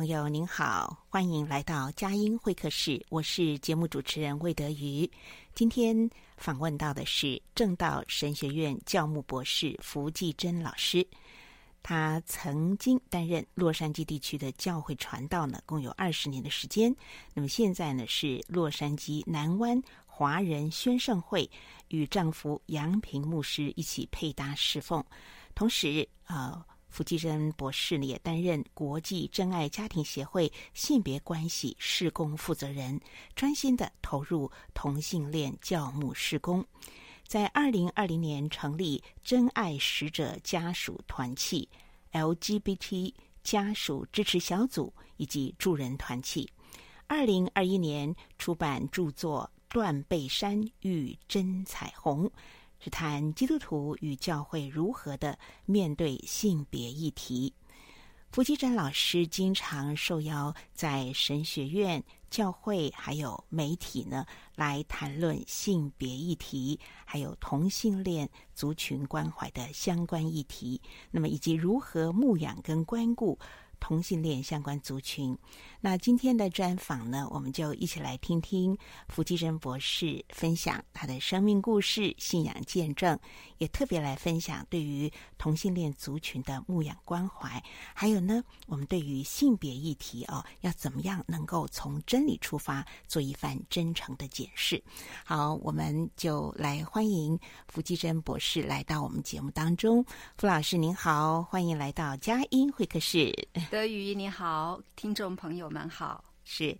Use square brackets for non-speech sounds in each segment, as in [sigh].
朋友，您好，欢迎来到佳音会客室。我是节目主持人魏德瑜。今天访问到的是正道神学院教牧博士符继珍老师。他曾经担任洛杉矶地区的教会传道呢，共有二十年的时间。那么现在呢，是洛杉矶南湾华人宣圣会与丈夫杨平牧师一起配搭侍奉，同时呃。符季珍博士呢，也担任国际真爱家庭协会性别关系事工负责人，专心的投入同性恋教牧事工。在二零二零年成立真爱使者家属团契、LGBT 家属支持小组以及助人团契。二零二一年出版著作《断背山遇真彩虹》。是谈基督徒与教会如何的面对性别议题。符季珍老师经常受邀在神学院、教会还有媒体呢，来谈论性别议题，还有同性恋族群关怀的相关议题。那么，以及如何牧养跟关顾。同性恋相关族群，那今天的专访呢，我们就一起来听听符季珍博士分享他的生命故事、信仰见证，也特别来分享对于同性恋族群的牧养关怀，还有呢，我们对于性别议题哦，要怎么样能够从真理出发，做一番真诚的解释。好，我们就来欢迎符季珍博士来到我们节目当中。符老师您好，欢迎来到佳音会客室。德瑜你好，听众朋友们好，是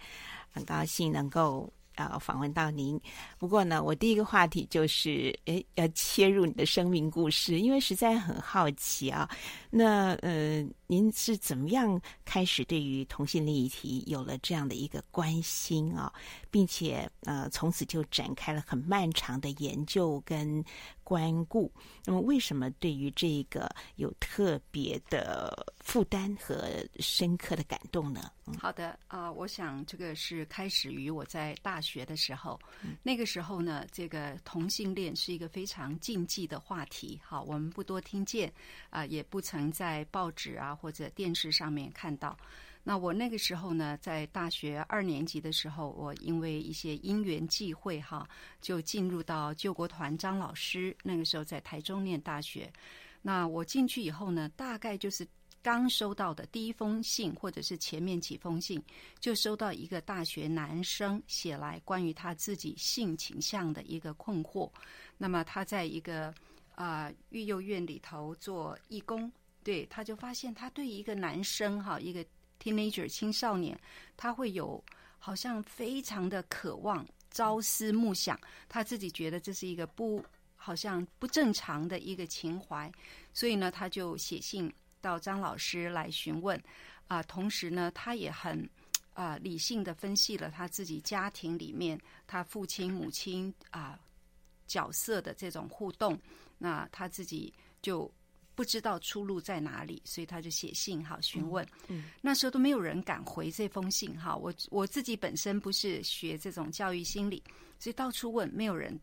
很高兴能够呃访问到您。不过呢，我第一个话题就是，诶，要切入你的生命故事，因为实在很好奇啊。那嗯，您是怎么样开始对于同性恋议题有了这样的一个关心啊，并且呃，从此就展开了很漫长的研究跟关顾。那么，为什么对于这个有特别的负担和深刻的感动呢？嗯、好的啊、呃，我想这个是开始于我在大学的时候，嗯、那个时候呢，这个同性恋是一个非常禁忌的话题。好，我们不多听见啊、呃，也不曾。在报纸啊或者电视上面看到。那我那个时候呢，在大学二年级的时候，我因为一些因缘际会哈，就进入到救国团张老师。那个时候在台中念大学。那我进去以后呢，大概就是刚收到的第一封信，或者是前面几封信，就收到一个大学男生写来关于他自己性倾向的一个困惑。那么他在一个啊、育幼院里头做义工。对，他就发现他对一个男生哈，一个 teenager 青少年，他会有好像非常的渴望，朝思暮想，他自己觉得这是一个不好像不正常的一个情怀，所以呢，他就写信到张老师来询问啊、同时呢，他也很啊、理性的分析了他自己家庭里面他父亲母亲啊、角色的这种互动，那他自己就。不知道出路在哪里，所以他就写信哈询问。嗯，嗯，那时候都没有人敢回这封信哈。我我自己本身不是学这种教育心理，所以到处问，没有人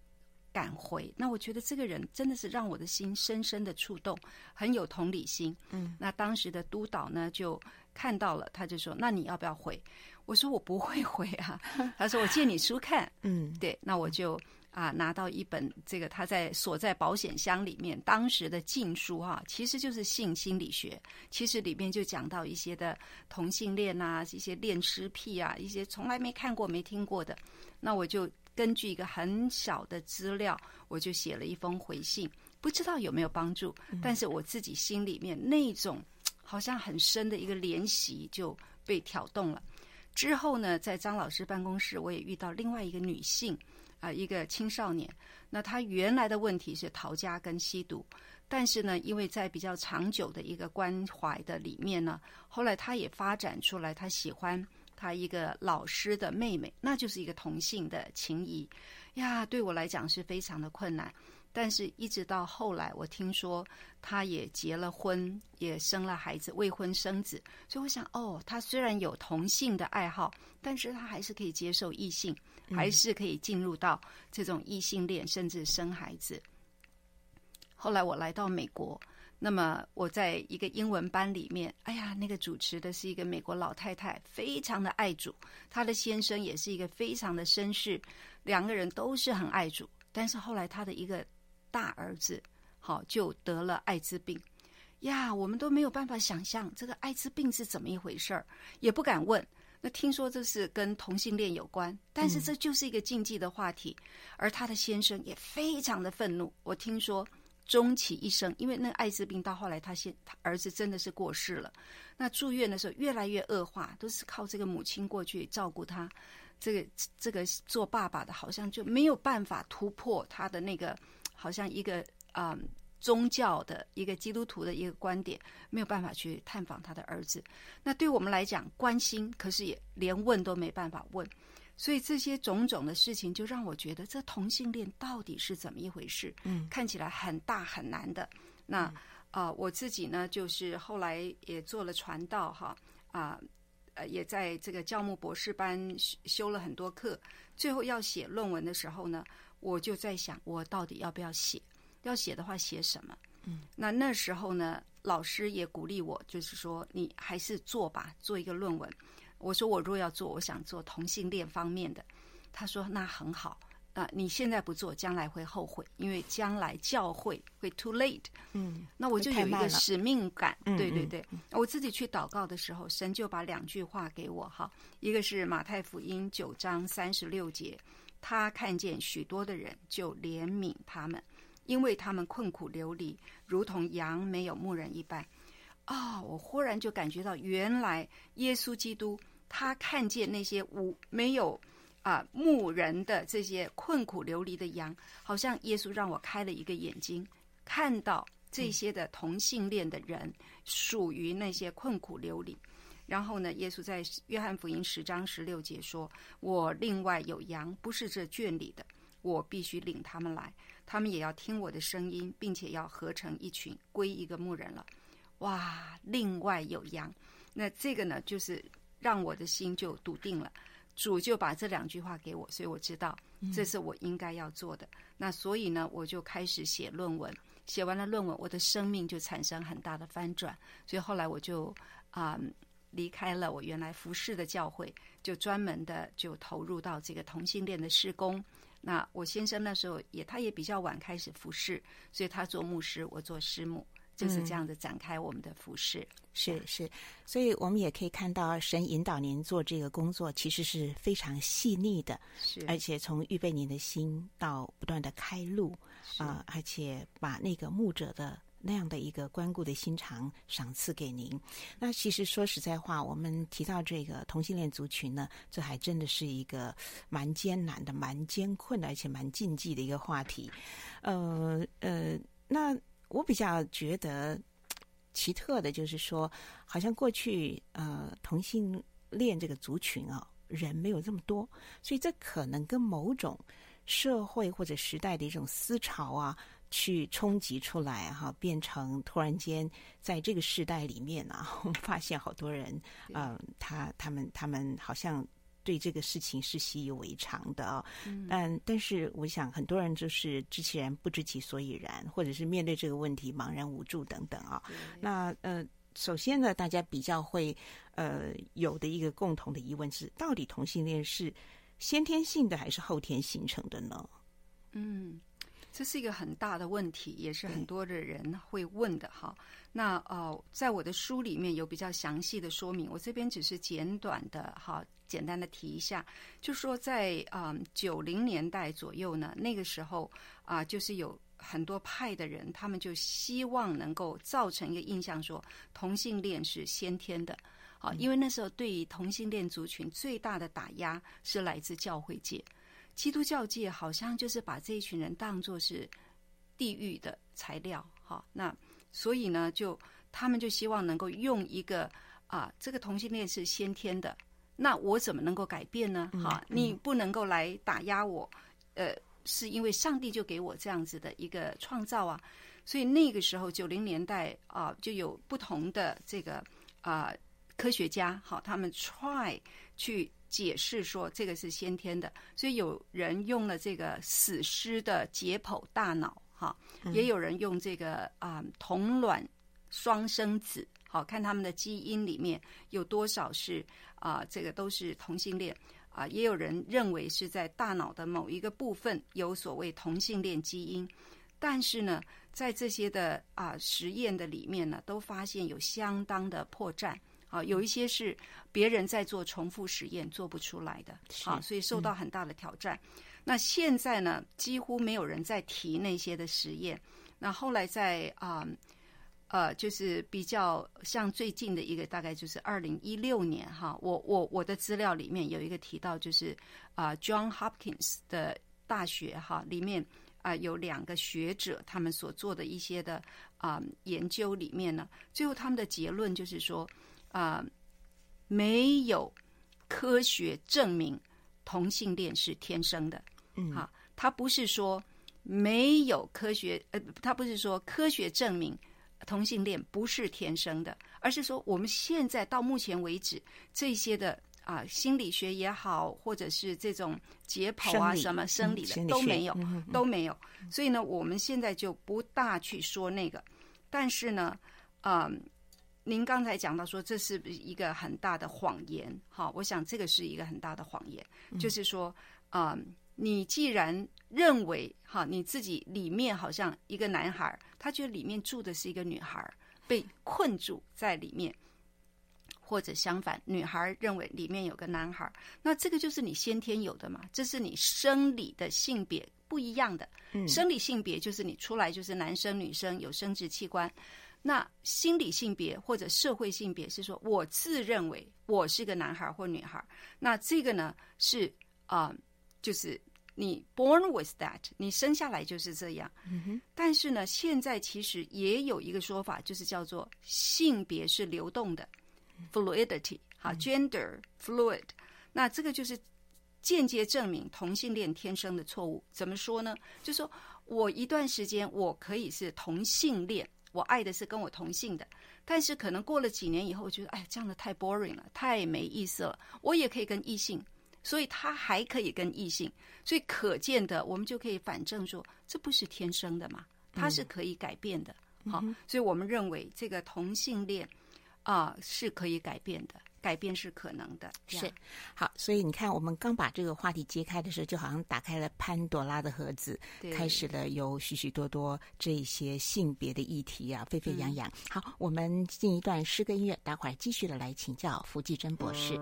敢回。那我觉得这个人真的是让我的心深深的触动，很有同理心。嗯，那当时的督导呢就看到了，他就说：“那你要不要回？”我说：“我不会回啊。”他说：“我借你书看。”嗯，对，那我就。啊，拿到一本这个他在锁在保险箱里面当时的禁书哈、啊，其实就是性心理学。其实里面就讲到一些的同性恋啊，一些恋尸癖啊，一些从来没看过、没听过的。那我就根据一个很小的资料，我就写了一封回信，不知道有没有帮助。但是我自己心里面那种好像很深的一个怜惜就被挑动了。之后呢，在张老师办公室，我也遇到另外一个女性。啊，一个青少年，那他原来的问题是逃家跟吸毒，但是呢，因为在比较长久的一个关怀的里面呢，后来他也发展出来，他喜欢他一个老师的妹妹，那就是一个同性的情谊呀，对我来讲是非常的困难。但是，一直到后来，我听说他也结了婚，也生了孩子，未婚生子。所以我想，哦，他虽然有同性的爱好，但是他还是可以接受异性，还是可以进入到这种异性恋，甚至生孩子。后来我来到美国，那么我在一个英文班里面，哎呀，那个主持的是一个美国老太太，非常的爱主，她的先生也是一个非常的绅士，两个人都是很爱主。但是后来她的一个大儿子，好就得了艾滋病呀！我们都没有办法想象这个艾滋病是怎么一回事儿，也不敢问。那听说这是跟同性恋有关，但是这就是一个禁忌的话题。嗯、而他的先生也非常的愤怒。我听说终其一生，因为那个艾滋病到后来他先他儿子真的是过世了。那住院的时候越来越恶化，都是靠这个母亲过去照顾他。这个这个做爸爸的好像就没有办法突破他的那个。好像一个啊、嗯、宗教的一个基督徒的一个观点，没有办法去探访他的儿子。那对我们来讲，关心，可是也连问都没办法问。所以这些种种的事情，就让我觉得这同性恋到底是怎么一回事？嗯，看起来很大很难的。那呃，我自己呢，就是后来也做了传道哈啊，呃，也在这个教牧博士班修了很多课，最后要写论文的时候呢。我就在想，我到底要不要写？要写的话，写什么？嗯，那那时候呢，老师也鼓励我，就是说你还是做吧，做一个论文。我说我若要做，我想做同性恋方面的。他说那很好，啊，你现在不做，将来会后悔，因为将来教会会 too late。嗯，那我就有一个使命感。对对对，我自己去祷告的时候，神就把两句话给我哈，一个是马太福音九章三十六节。他看见许多的人，就怜悯他们，因为他们困苦流离，如同羊没有牧人一般。啊、我忽然就感觉到，原来耶稣基督他看见那些无没有啊牧人的这些困苦流离的羊，好像耶稣让我开了一个眼睛，看到这些的同性恋的人属于那些困苦流离。然后呢，耶稣在约翰福音十章十六节说：“我另外有羊，不是这圈里的，我必须领他们来，他们也要听我的声音，并且要合成一群，归一个牧人了。”哇，另外有羊，那这个呢，就是让我的心就笃定了。主就把这两句话给我，所以我知道这是我应该要做的。嗯、那所以呢，我就开始写论文。写完了论文，我的生命就产生很大的翻转。所以后来我就啊。嗯离开了我原来服侍的教会，就专门的就投入到这个同性恋的施工。那我先生那时候也，他也比较晚开始服侍，所以他做牧师，我做师母，就是这样子展开我们的服侍。嗯、是是，所以我们也可以看到，神引导您做这个工作，其实是非常细腻的，是而且从预备您的心到不断的开路啊、呃，而且把那个牧者的。那样的一个关顾的心肠赏赐给您。那其实说实在话，我们提到这个同性恋族群呢，这还真的是一个蛮艰难的、蛮艰困的，而且蛮禁忌的一个话题。呃呃，那我比较觉得奇特的就是说，好像过去呃同性恋这个族群啊，人没有这么多，所以这可能跟某种社会或者时代的一种思潮啊。去冲击出来哈，变成突然间在这个时代里面啊，[laughs] 我们发现好多人，嗯、呃，他他们他们好像对这个事情是习以为常的哦。嗯，但但是我想很多人就是知其然不知其所以然，或者是面对这个问题茫然无助等等啊、哦。那呃，首先呢，大家比较会呃有的一个共同的疑问是，到底同性恋是先天性的还是后天形成的呢？嗯。这是一个很大的问题，也是很多的人会问的哈。那呃，在我的书里面有比较详细的说明，我这边只是简短的哈，简单的提一下，就说在嗯九零年代左右呢，那个时候啊、呃，就是有很多派的人，他们就希望能够造成一个印象，说同性恋是先天的啊，因为那时候对于同性恋族群最大的打压是来自教会界。基督教界好像就是把这一群人当作是地狱的材料，哈，那所以呢，就他们就希望能够用一个啊，这个同性恋是先天的，那我怎么能够改变呢？哈，你不能够来打压我，呃，是因为上帝就给我这样子的一个创造啊，所以那个时候九零年代啊，就有不同的这个啊科学家，好，他们 try 去。解释说这个是先天的，所以有人用了这个死尸的解剖大脑，哈，也有人用这个啊、呃、同卵双生子，好，看他们的基因里面有多少是啊、呃、这个都是同性恋啊、呃，也有人认为是在大脑的某一个部分有所谓同性恋基因，但是呢，在这些的啊、呃、实验的里面呢，都发现有相当的破绽。啊，有一些是别人在做重复实验做不出来的，好，所以受到很大的挑战。嗯。那现在呢，几乎没有人在提那些的实验。那后来在啊呃，就是比较像最近的一个，大概就是二零一六年哈，我我我的资料里面有一个提到，就是啊，John Hopkins 的大学哈里面啊有两个学者他们所做的一些的啊研究里面呢，最后他们的结论就是说。啊、呃，没有科学证明同性恋是天生的。嗯，好，他不是说没有科学，呃，他不是说科学证明同性恋不是天生的，而是说我们现在到目前为止这些的啊、呃，心理学也好，或者是这种解剖啊什么生理的、嗯、都没有，都没有。所以呢，我们现在就不大去说那个，但是呢，嗯、呃。您刚才讲到说，这是一个很大的谎言，哈，我想这个是一个很大的谎言，就是说，啊、呃，你既然认为哈，你自己里面好像一个男孩，他觉得里面住的是一个女孩，被困住在里面，或者相反，女孩认为里面有个男孩，那这个就是你先天有的嘛，这是你生理的性别不一样的，生理性别就是你出来就是男生女生有生殖器官。那心理性别或者社会性别是说，我自认为我是个男孩或女孩。那这个呢是啊、呃，就是你 born with that，你生下来就是这样。嗯哼。但是呢，现在其实也有一个说法，就是叫做性别是流动的，fluidity，好，gender fluid。那这个就是间接证明同性恋天生的错误。怎么说呢？就是说我一段时间我可以是同性恋。我爱的是跟我同性的，但是可能过了几年以后，我觉得哎，这样的太 boring 了，太没意思了。我也可以跟异性，所以他还可以跟异性，所以可见的，我们就可以反证说，这不是天生的嘛，它是可以改变的。嗯、好，所以我们认为这个同性恋啊、呃、是可以改变的。改变是可能的，是好，所以你看，我们刚把这个话题揭开的时候，就好像打开了潘多拉的盒子，开始了有许许多多这一些性别的议题啊，沸沸扬扬。好，我们进一段诗歌音乐，待会儿继续的来请教福继珍博士。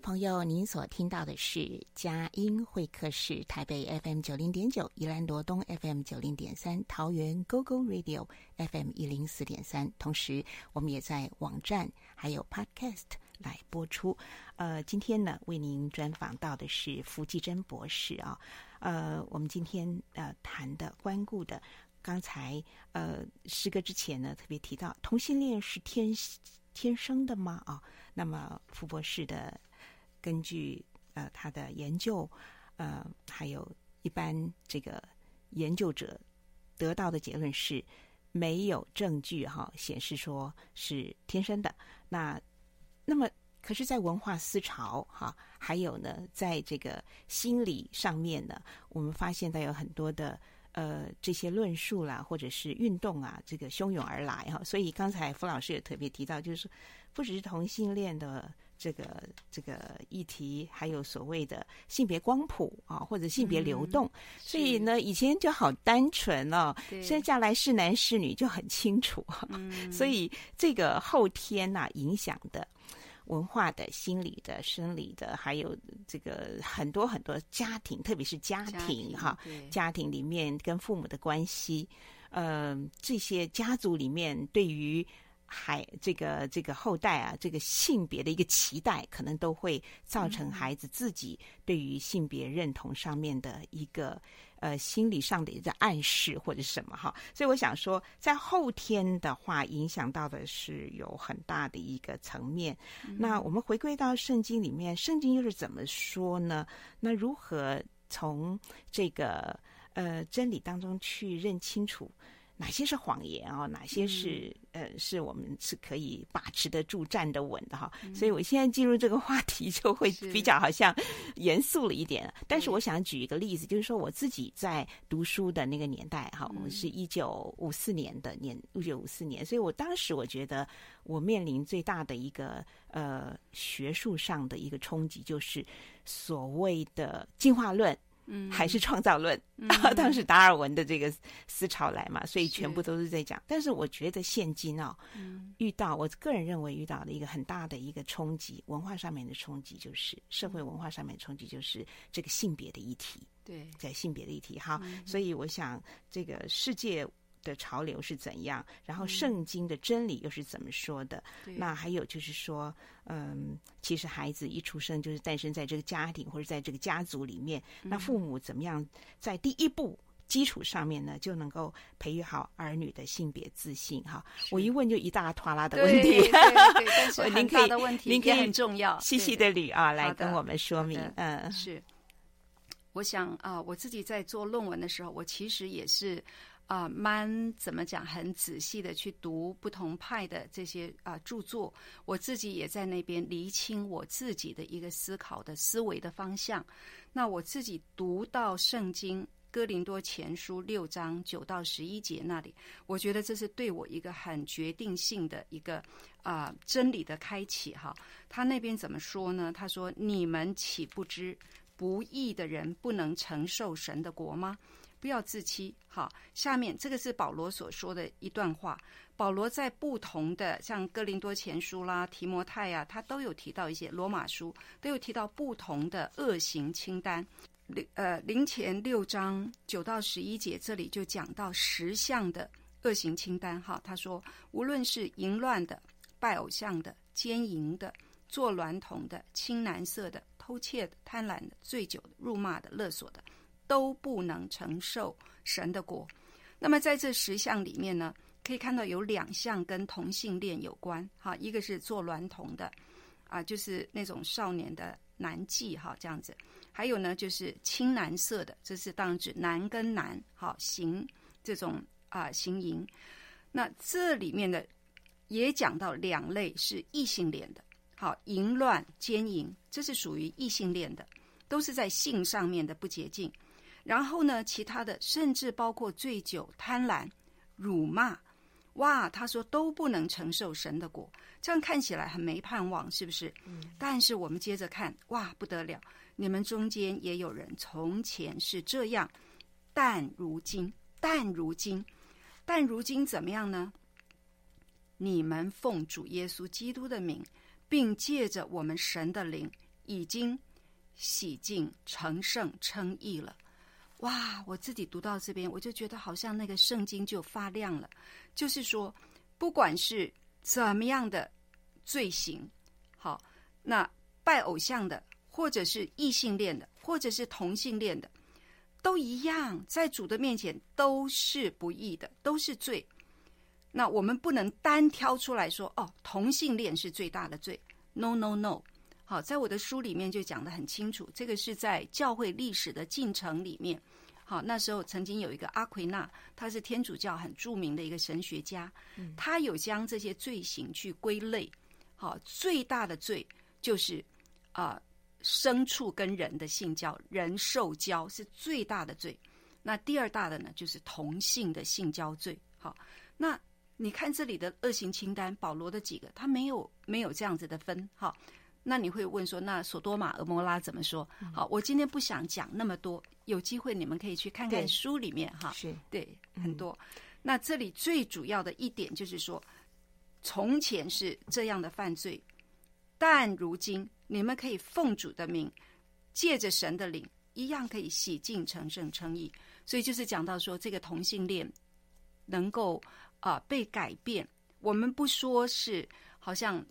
朋友，您所听到的是佳音会客室，台北 FM 九零点九，宜兰罗东 FM 九零点三，桃园 GoGo Radio FM 一零四点三。同时，我们也在网站还有 Podcast 来播出。呃，今天呢，为您专访到的是符继珍博士啊。呃，我们今天呃谈的关顾的，刚才呃诗歌之前呢，特别提到同性恋是天天生的吗？啊？那么，符博士的根据呃他的研究，呃，还有一般这个研究者得到的结论是，没有证据哈显示说是天生的。那那么，可是，在文化思潮哈，还有呢，在这个心理上面呢，我们发现它有很多的呃这些论述啦，或者是运动啊，这个汹涌而来哈。所以刚才傅老师也特别提到，就是。不只是同性恋的这个这个议题，还有所谓的性别光谱啊，或者性别流动。嗯、所以呢，以前就好单纯哦，现在嫁来是男是女就很清楚。嗯、[laughs] 所以这个后天呐、啊、影响的文化的、心理的、生理的，还有这个很多很多家庭，特别是家庭哈，家庭里面跟父母的关系，嗯、呃，这些家族里面对于。还这个这个后代啊，这个性别的一个期待，可能都会造成孩子自己对于性别认同上面的一个呃心理上的一个暗示或者什么哈。所以我想说，在后天的话，影响到的是有很大的一个层面。嗯、那我们回归到圣经里面，圣经又是怎么说呢？那如何从这个呃真理当中去认清楚？哪些是谎言啊？哪些是、嗯、呃，是我们是可以把持得住、站得稳的哈？嗯、所以我现在进入这个话题就会比较好像严肃了一点。是但是我想举一个例子，就是说我自己在读书的那个年代哈，我们是一九五四年的年，一九五四年，所以我当时我觉得我面临最大的一个呃学术上的一个冲击，就是所谓的进化论。嗯，还是创造论，嗯、[laughs] 当时达尔文的这个思潮来嘛，所以全部都是在讲。是但是我觉得现今哦，嗯、遇到我个人认为遇到的一个很大的一个冲击，文化上面的冲击，就是社会文化上面的冲击，就是这个性别的议题。对，在性别的议题，哈，嗯、所以我想这个世界。的潮流是怎样？然后圣经的真理又是怎么说的？嗯、那还有就是说，嗯，其实孩子一出生就是诞生在这个家庭或者在这个家族里面，嗯、那父母怎么样在第一步基础上面呢，就能够培育好儿女的性别自信？哈，我一问就一大拖拉的问题，对，对，[laughs] 对，但是很大的问题，您可以很重要，细细的捋啊，来跟我们说明。嗯，是，我想啊，我自己在做论文的时候，我其实也是。啊，蛮怎么讲？很仔细的去读不同派的这些啊著作，我自己也在那边厘清我自己的一个思考的思维的方向。那我自己读到圣经哥林多前书六章九到十一节那里，我觉得这是对我一个很决定性的一个啊真理的开启哈。他那边怎么说呢？他说：“你们岂不知不义的人不能承受神的国吗？”不要自欺，好。下面这个是保罗所说的一段话。保罗在不同的像哥林多前书啦、提摩太呀、啊，他都有提到一些罗马书都有提到不同的恶行清单。林呃零前六章九到十一节这里就讲到十项的恶行清单。哈，他说无论是淫乱的、拜偶像的、奸淫的、做娈童的、青蓝色的、偷窃的、贪婪的、醉酒的、辱骂的、勒索的。都不能承受神的果。那么在这十项里面呢，可以看到有两项跟同性恋有关，哈，一个是做娈童的，啊，就是那种少年的男妓，哈，这样子。还有呢，就是青蓝色的，这是当指男跟男，好行这种啊行淫。那这里面的也讲到两类是异性恋的，好，淫乱奸淫，这是属于异性恋的，都是在性上面的不洁净。然后呢，其他的甚至包括醉酒、贪婪、辱骂，哇，他说都不能承受神的果，这样看起来很没盼望，是不是？嗯。但是我们接着看，哇，不得了！你们中间也有人从前是这样，但如今，但如今，但如今怎么样呢？你们奉主耶稣基督的名，并借着我们神的灵，已经洗净、成圣、称义了。哇！我自己读到这边，我就觉得好像那个圣经就发亮了。就是说，不管是怎么样的罪行，好，那拜偶像的，或者是异性恋的，或者是同性恋的，都一样，在主的面前都是不义的，都是罪。那我们不能单挑出来说，哦，同性恋是最大的罪。No no no。好，在我的书里面就讲得很清楚，这个是在教会历史的进程里面。好，那时候曾经有一个阿奎那，他是天主教很著名的一个神学家，他有将这些罪行去归类。好，最大的罪就是啊。呃牲畜跟人的性交，人受交是最大的罪。那第二大的呢，就是同性的性交罪。好，那你看这里的恶行清单，保罗的几个，他没有没有这样子的分。好，那你会问说，那索多玛、俄摩拉怎么说？好，我今天不想讲那么多，有机会你们可以去看看书里面哈。是对，很多。那这里最主要的一点就是说，从前是这样的犯罪，但如今。你们可以奉主的名，借着神的灵，一样可以洗净、成圣、称义。所以就是讲到说，这个同性恋能够啊、呃、被改变。我们不说是好像啊、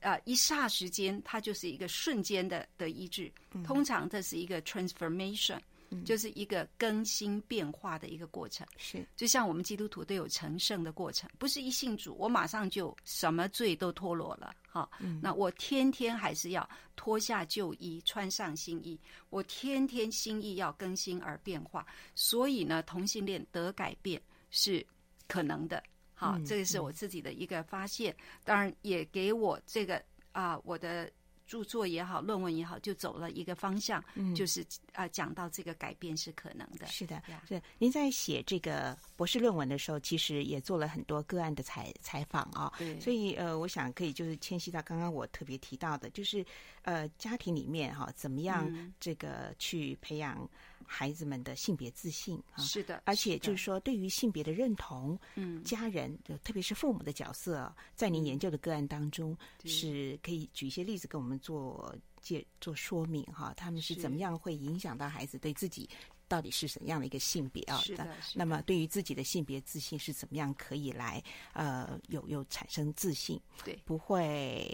呃、一霎时间，它就是一个瞬间的的医治。通常这是一个 transformation。就是一个更新变化的一个过程，是。就像我们基督徒都有成圣的过程，不是一信主我马上就什么罪都脱落了，哈，那我天天还是要脱下旧衣，穿上新衣，我天天心意要更新而变化，所以呢，同性恋得改变是可能的，好，这个是我自己的一个发现，当然也给我这个啊，我的。著作也好，论文也好，就走了一个方向，嗯、就是啊，讲到这个改变是可能的。是的，是。您在写这个博士论文的时候，其实也做了很多个案的采采访啊。对。所以呃，我想可以就是迁徙到刚刚我特别提到的，就是呃，家庭里面哈、啊，怎么样这个去培养孩子们的性别自信啊？是的。而且就是说，对于性别的认同，嗯，家人就特别是父母的角色，在您研究的个案当中，是可以举一些例子跟我们。做介做说明哈，他们是怎么样会影响到孩子对自己到底是什么样的一个性别啊？是的。那么对于自己的性别自信是怎么样可以来呃有有产生自信？对，不会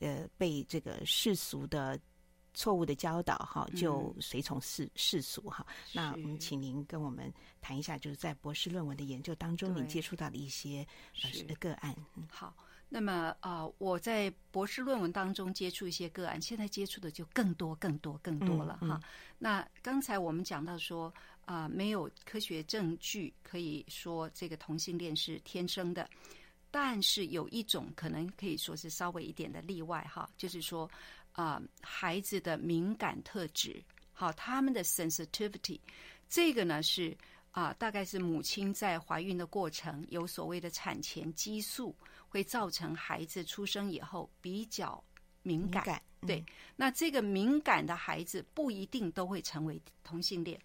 呃被这个世俗的错误的教导哈，就随从世世俗哈。那我们请您跟我们谈一下，就是在博士论文的研究当中，您接触到的一些呃的个案。好。那么啊、呃，我在博士论文当中接触一些个案，现在接触的就更多、更多、更多了哈。那刚才我们讲到说啊、呃，没有科学证据可以说这个同性恋是天生的，但是有一种可能可以说是稍微一点的例外哈，就是说啊、呃，孩子的敏感特质，好，他们的 sensitivity，这个呢是啊、呃，大概是母亲在怀孕的过程有所谓的产前激素。会造成孩子出生以后比较敏感，敏感嗯、对。那这个敏感的孩子不一定都会成为同性恋，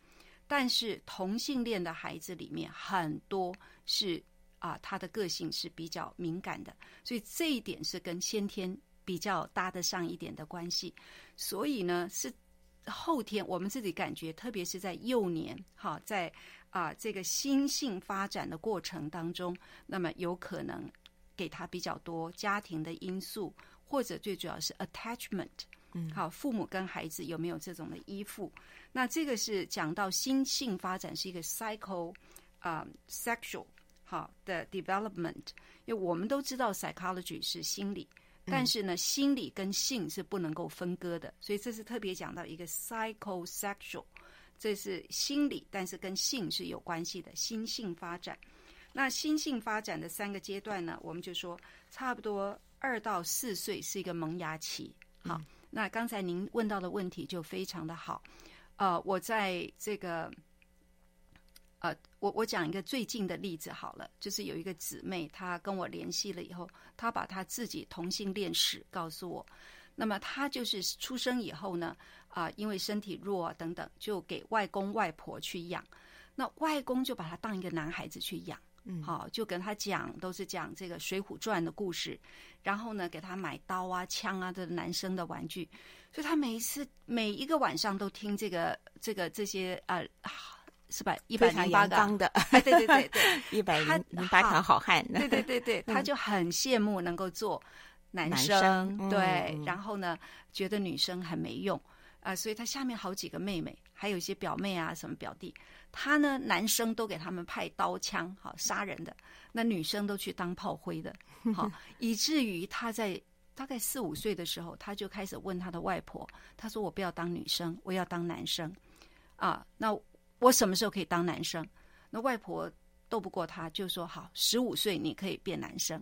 但是同性恋的孩子里面很多是啊，他的个性是比较敏感的，所以这一点是跟先天比较搭得上一点的关系。所以呢，是后天我们自己感觉，特别是在幼年，哈，在啊这个心性发展的过程当中，那么有可能。给他比较多家庭的因素，或者最主要是 attachment，嗯，好，父母跟孩子有没有这种的依附？那这个是讲到心性发展是一个 psycho 啊、uh, sexual 好的 development，因为我们都知道 psychology 是心理，但是呢，心理跟性是不能够分割的，所以这是特别讲到一个 psychosexual，这是心理，但是跟性是有关系的心性发展。那心性发展的三个阶段呢，我们就说差不多二到四岁是一个萌芽期。好，嗯、那刚才您问到的问题就非常的好。呃，我在这个，呃，我我讲一个最近的例子好了，就是有一个姊妹，她跟我联系了以后，她把她自己同性恋史告诉我。那么她就是出生以后呢，啊、呃，因为身体弱啊等等，就给外公外婆去养。那外公就把她当一个男孩子去养。嗯，好，就跟他讲都是讲这个《水浒传》的故事，然后呢，给他买刀啊、枪啊的男生的玩具，所以他每一次每一个晚上都听这个这个这些呃。是吧？一百零八个的，[laughs] 哎，对对对对，[laughs] 一百零八条好汉。对对对对，他就很羡慕能够做男生，对、嗯，然后呢，觉得女生很没用啊、呃，所以他下面好几个妹妹，还有一些表妹啊，什么表弟，他呢，男生都给他们派刀枪，好杀人的，那女生都去当炮灰的，好，[laughs] 以至于他在大概四五岁的时候，他就开始问他的外婆，他说：“我不要当女生，我要当男生。”啊，那。我什么时候可以当男生？那外婆斗不过他，就说好，十五岁你可以变男生。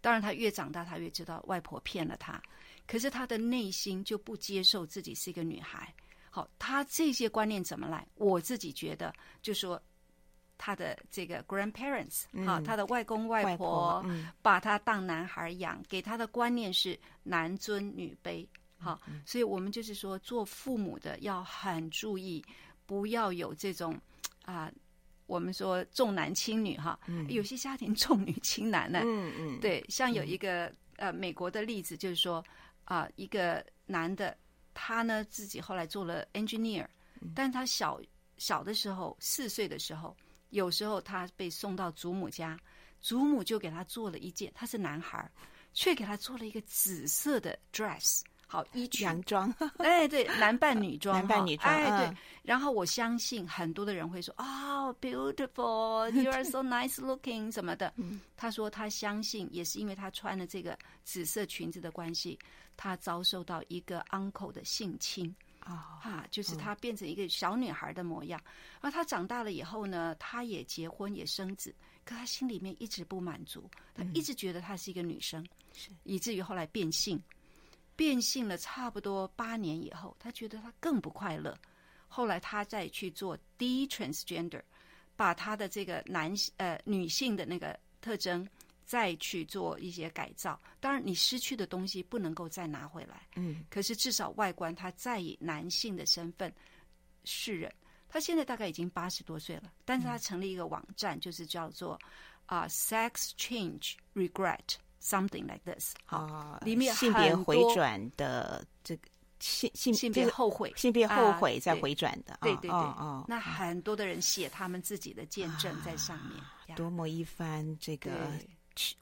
当然，他越长大，他越知道外婆骗了他。可是他的内心就不接受自己是一个女孩。好，他这些观念怎么来？我自己觉得，就说他的这个 grandparents，好，他的外公外婆把他当男孩养，给他的观念是男尊女卑。好，所以我们就是说，做父母的要很注意。不要有这种啊、呃，我们说重男轻女哈、嗯，有些家庭重女轻男呢。嗯嗯，对，像有一个、嗯、呃美国的例子，就是说啊、呃，一个男的，他呢自己后来做了 engineer，、嗯、但他小小的时候四岁的时候，有时候他被送到祖母家，祖母就给他做了一件，他是男孩，却给他做了一个紫色的 dress。好衣裙洋装，[laughs] 哎，对，男扮女装，[laughs] 男扮女装，哎，对。然后我相信很多的人会说，哦，beautiful，you are so nice looking，什么的。[laughs] 他说他相信，也是因为他穿了这个紫色裙子的关系，他遭受到一个 uncle 的性侵啊，哈，就是他变成一个小女孩的模样。而他长大了以后呢，他也结婚也生子，可他心里面一直不满足，他一直觉得她是一个女生，以至于后来变性。变性了差不多八年以后，他觉得他更不快乐。后来他再去做 de-transgender，把他的这个男呃女性的那个特征再去做一些改造。当然，你失去的东西不能够再拿回来。嗯，可是至少外观他再以男性的身份示人。他现在大概已经八十多岁了，但是他成立一个网站，就是叫做啊、呃、Sex Change Regret。Something like this 啊，里面性别回转的这个性性性别后悔，性别后悔再回转的，对对对，哦，那很多的人写他们自己的见证在上面，啊、多么一番这个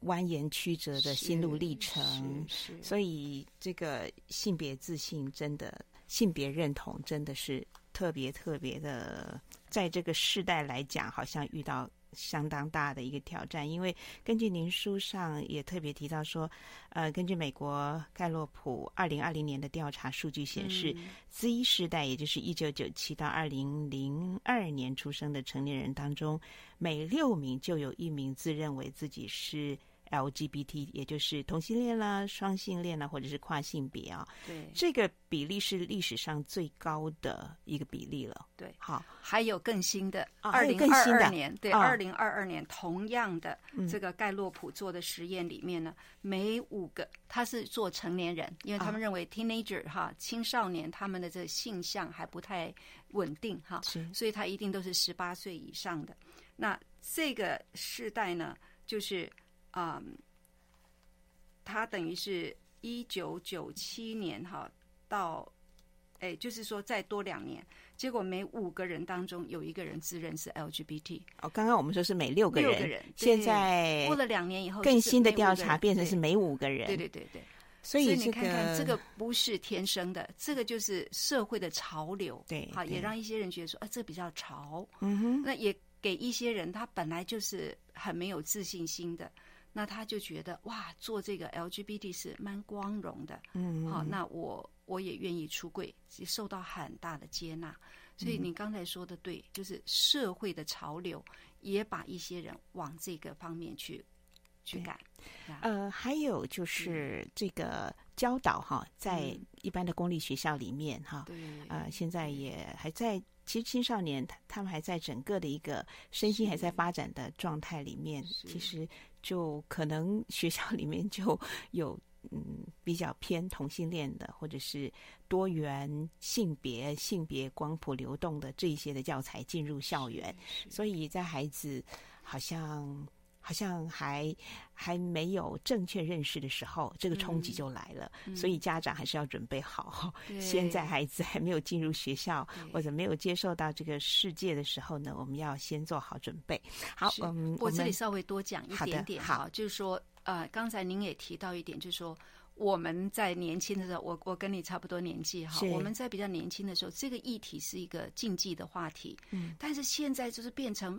蜿蜒曲折的心路历程，所以这个性别自信真的，性别认同真的是特别特别的，在这个世代来讲，好像遇到。相当大的一个挑战，因为根据您书上也特别提到说，呃，根据美国盖洛普二零二零年的调查数据显示，嗯，Z 世代，也就是一九九七到二零零二年出生的成年人当中，每六名就有一名自认为自己是。LGBT，也就是同性恋啦、双性恋啦，或者是跨性别啊。对，这个比例是历史上最高的一个比例了。对，好，还有更新的，二零二二年，对，二零二二年同样的这个盖洛普做的实验里面呢，嗯、每五个他是做成年人，因为他们认为 teenager 哈、啊、青少年他们的这个性向还不太稳定哈，所以他一定都是十八岁以上的。那这个世代呢，就是。嗯，他等于是一九九七年哈到，哎，就是说再多两年，结果每五个人当中有一个人自认是 LGBT。哦，刚刚我们说是每六个人，六个人，现在过了两年以后，更新的调查变成是每五个人。对对对对，所以你看看这个不是天生的，这个就是社会的潮流。对，好，也让一些人觉得说，啊，这比较潮。嗯哼，那也给一些人他本来就是很没有自信心的。那他就觉得哇，做这个 LGBT 是蛮光荣的，嗯，好，那我我也愿意出柜，受到很大的接纳。所以你刚才说的对，就是社会的潮流也把一些人往这个方面去去改。呃，还有就是这个教导哈，在一般的公立学校里面哈，对，呃，现在也还在。其实青少年他他们还在整个的一个身心还在发展的状态里面，其实就可能 [laughs] 学校里面就 [laughs] 有嗯比较偏同性恋的，或者是多元性别、性别光谱流动的这一些的教材进入校园，所以在孩子好像好像还还没有正确认识的时候，这个冲击就来了。嗯、所以家长还是要准备好。嗯、现在孩子还没有进入学校或者没有接受到这个世界的时候呢，我们要先做好准备。好，嗯，我这里稍微多讲一点点好，好，就是说，呃，刚才您也提到一点，就是说我们在年轻的时候，我我跟你差不多年纪哈，我们在比较年轻的时候，这个议题是一个禁忌的话题。嗯，但是现在就是变成。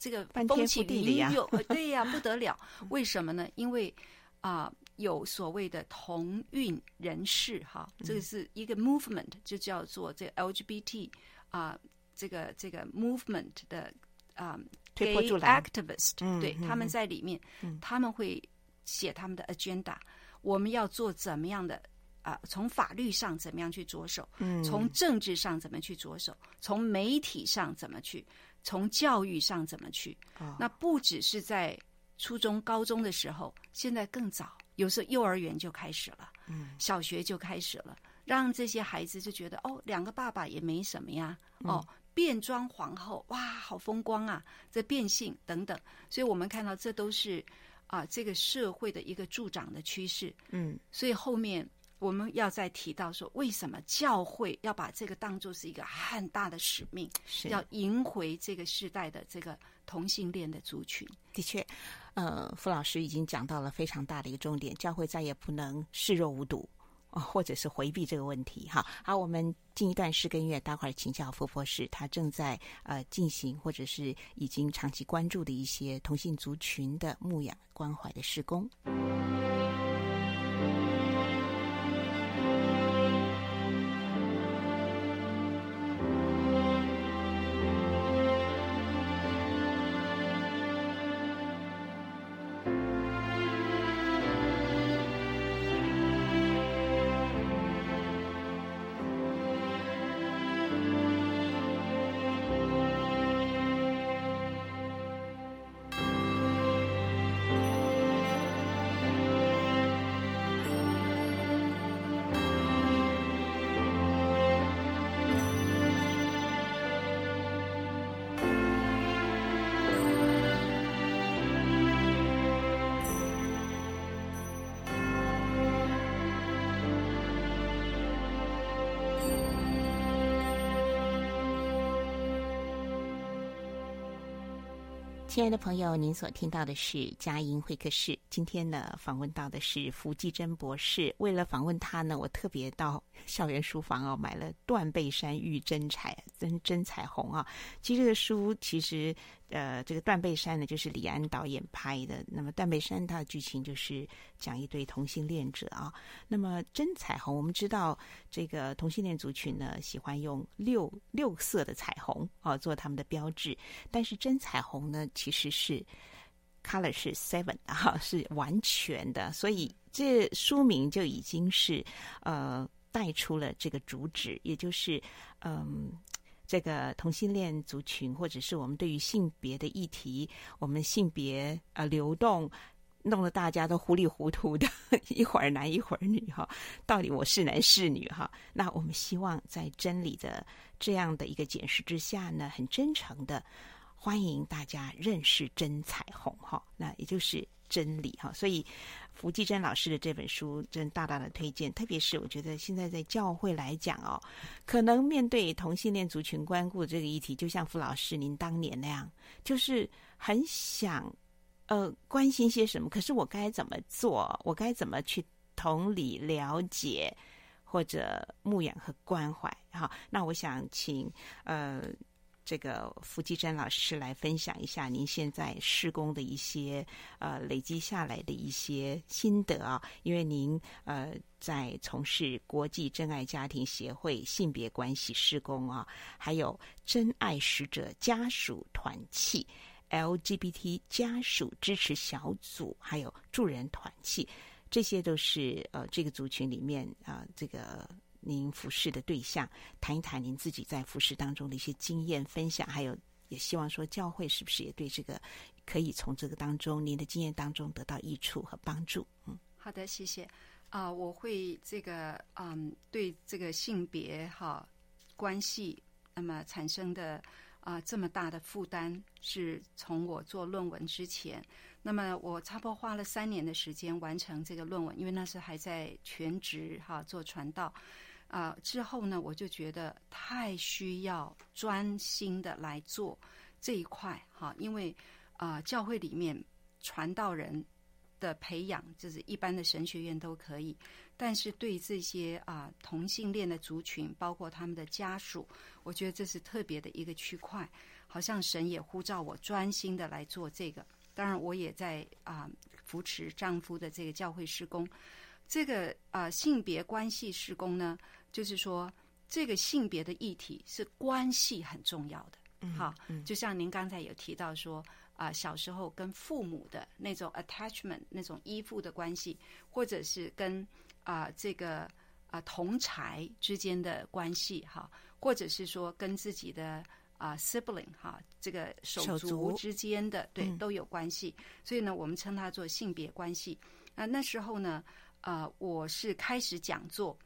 这个风起云涌，对呀，不得了。[laughs] 为什么呢？因为啊、呃，有所谓的同运人士哈，这个是一个 movement，就叫做这个 LGBT 啊、呃，这个这个 movement 的啊、呃、，gay activist，、嗯、对、嗯，他们在里面，嗯、他们会写他们的 agenda，我们要做怎么样的啊、呃？从法律上怎么样去着手？嗯，从政治上怎么去着手？从媒体上怎么去？从教育上怎么去？那不只是在初中、高中的时候，现在更早，有时候幼儿园就开始了，嗯，小学就开始了，让这些孩子就觉得哦，两个爸爸也没什么呀，哦，变装皇后，哇，好风光啊，这变性等等，所以我们看到这都是啊，这个社会的一个助长的趋势，嗯，所以后面。我们要再提到说，为什么教会要把这个当作是一个很大的使命，是要赢回这个时代的这个同性恋的族群？的确，呃，傅老师已经讲到了非常大的一个重点，教会再也不能视若无睹，或者是回避这个问题。哈，好，我们进一段诗歌音乐，待会儿请教傅博士，他正在呃进行或者是已经长期关注的一些同性族群的牧养关怀的施工。亲爱的朋友，您所听到的是佳音会客室。今天呢，访问到的是符继珍博士。为了访问他呢，我特别到校园书房哦，买了《断背山遇真彩真真彩虹》啊。其实这个书其实。呃，这个断背山呢，就是李安导演拍的。那么断背山它的剧情就是讲一对同性恋者啊。那么真彩虹，我们知道这个同性恋族群呢，喜欢用六六色的彩虹啊做他们的标志。但是真彩虹呢，其实是 color 是 seven 啊，[laughs] 是完全的。所以这书名就已经是呃带出了这个主旨，也就是嗯。这个同性恋族群，或者是我们对于性别的议题，我们性别呃流动，弄得大家都糊里糊涂的，[laughs] 一会儿男一会儿女哈，到底我是男是女哈？那我们希望在真理的这样的一个解释之下呢，很真诚的欢迎大家认识真彩虹哈，那也就是真理哈，所以。符季珍老师的这本书真大大的推荐，特别是我觉得现在在教会来讲哦，可能面对同性恋族群关顾这个议题，就像傅老师您当年那样，就是很想呃关心些什么，可是我该怎么做？我该怎么去同理了解或者牧养和关怀？好，那我想请呃。这个符继珍老师来分享一下您现在施工的一些呃累积下来的一些心得啊，因为您呃在从事国际真爱家庭协会性别关系施工啊，还有真爱使者家属团契、LGBT 家属支持小组，还有助人团契，这些都是呃这个族群里面啊、这个。您服侍的对象，谈一谈您自己在服侍当中的一些经验分享，还有也希望说教会是不是也对这个可以从这个当中您的经验当中得到益处和帮助？嗯，好的，谢谢。啊、我会这个嗯，对这个性别哈关系那么产生的啊、这么大的负担，是从我做论文之前那么我差不多花了三年的时间完成这个论文，因为那时还在全职哈做传道。啊、之后呢，我就觉得太需要专心的来做这一块哈，因为啊、教会里面传道人的培养，就是一般的神学院都可以，但是对这些啊、同性恋的族群，包括他们的家属，我觉得这是特别的一个区块，好像神也呼召我专心的来做这个。当然，我也在啊、扶持丈夫的这个教会事工，这个啊、性别关系事工呢。就是说，这个性别的议题是关系很重要的。嗯，好，就像您刚才有提到说，啊、呃，小时候跟父母的那种 attachment，那种依附的关系，或者是跟啊、呃、这个啊、呃、同才之间的关系，哈，或者是说跟自己的啊、呃、sibling 哈，这个手足之间的，对，都有关系。所以呢，我们称它做性别关系。那那时候呢，呃，我是开始讲座。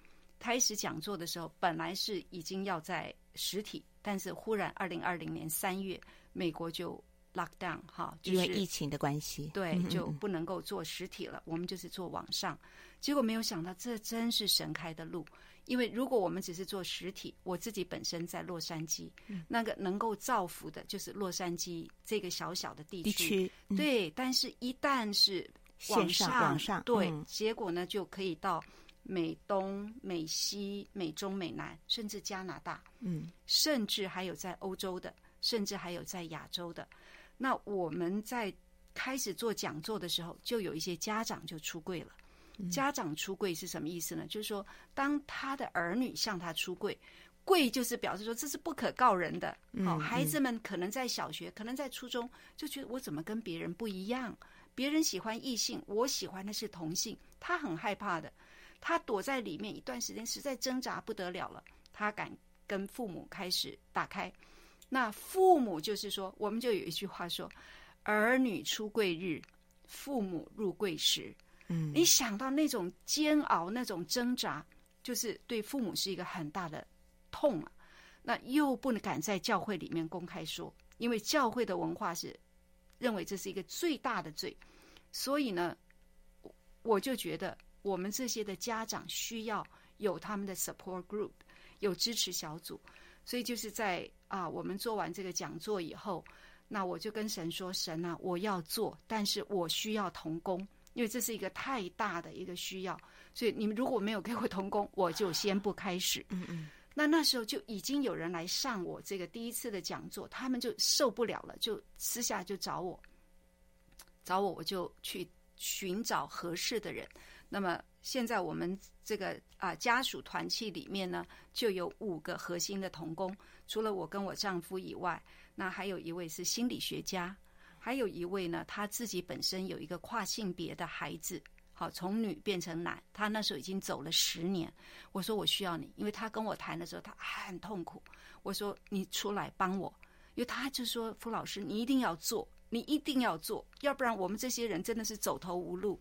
开始讲座的时候，本来是已经要在实体，但是忽然二零二零年三月，美国就 lock down 哈，就是、因为疫情的关系，对，就不能够做实体了。我们就是做网上，结果没有想到，这真是神开的路。因为如果我们只是做实体，我自己本身在洛杉矶，那个能够造福的就是洛杉矶这个小小的地区，地区对。但是，一旦是网上，网上对，结果呢就可以到。美东、美西、美中、美南，甚至加拿大，嗯，甚至还有在欧洲的，甚至还有在亚洲的。那我们在开始做讲座的时候，就有一些家长就出柜了。嗯、家长出柜是什么意思呢？就是说，当他的儿女向他出柜，柜就是表示说这是不可告人的。好、孩子们可能在小学，可能在初中，就觉得我怎么跟别人不一样？别人喜欢异性，我喜欢的是同性，他很害怕的。他躲在里面一段时间，实在挣扎不得了了。他敢跟父母开始打开，那父母就是说，我们就有一句话说：“儿女出柜日，父母入柜时。”嗯，你想到那种煎熬、那种挣扎，就是对父母是一个很大的痛啊。那又不能敢在教会里面公开说，因为教会的文化是认为这是一个最大的罪，所以呢，我就觉得。我们这些的家长需要有他们的 support group，有支持小组，所以就是在啊，我们做完这个讲座以后，那我就跟神说：“神啊，我要做，但是我需要童工，因为这是一个太大的一个需要，所以你们如果没有给我童工，我就先不开始。”嗯嗯。那那时候就已经有人来上我这个第一次的讲座，他们就受不了了，就私下就找我，找我，我就去寻找合适的人。那么现在我们这个啊家属团契里面呢，就有五个核心的同工，除了我跟我丈夫以外，那还有一位是心理学家，还有一位呢，他自己本身有一个跨性别的孩子，好，从女变成男，他那时候已经走了十年。我说我需要你，因为他跟我谈的时候他很痛苦。我说你出来帮我，因为他就说傅老师你一定要做，你一定要做，要不然我们这些人真的是走投无路。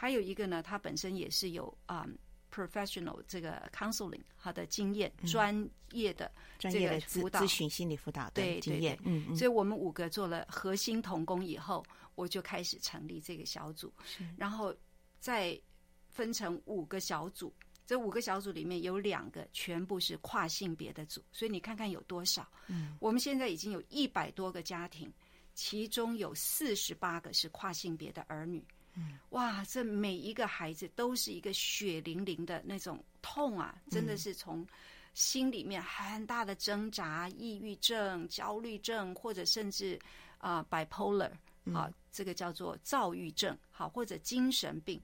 还有一个呢，他本身也是有啊、um, professional 这个 counseling 他的经验，嗯、专业的这个辅导、咨询心理辅导的经验。嗯嗯。所以我们五个做了核心同工以后，我就开始成立这个小组，然后再分成五个小组。这五个小组里面有两个全部是跨性别的组，所以你看看有多少？嗯，我们现在已经有一百多个家庭，其中有四十八个是跨性别的儿女。哇，这每一个孩子都是一个血淋淋的那种痛啊！真的是从心里面很大的挣扎，抑郁症、焦虑症，或者甚至啊、呃、bipolar 啊，这个叫做躁郁症，好，或者精神病、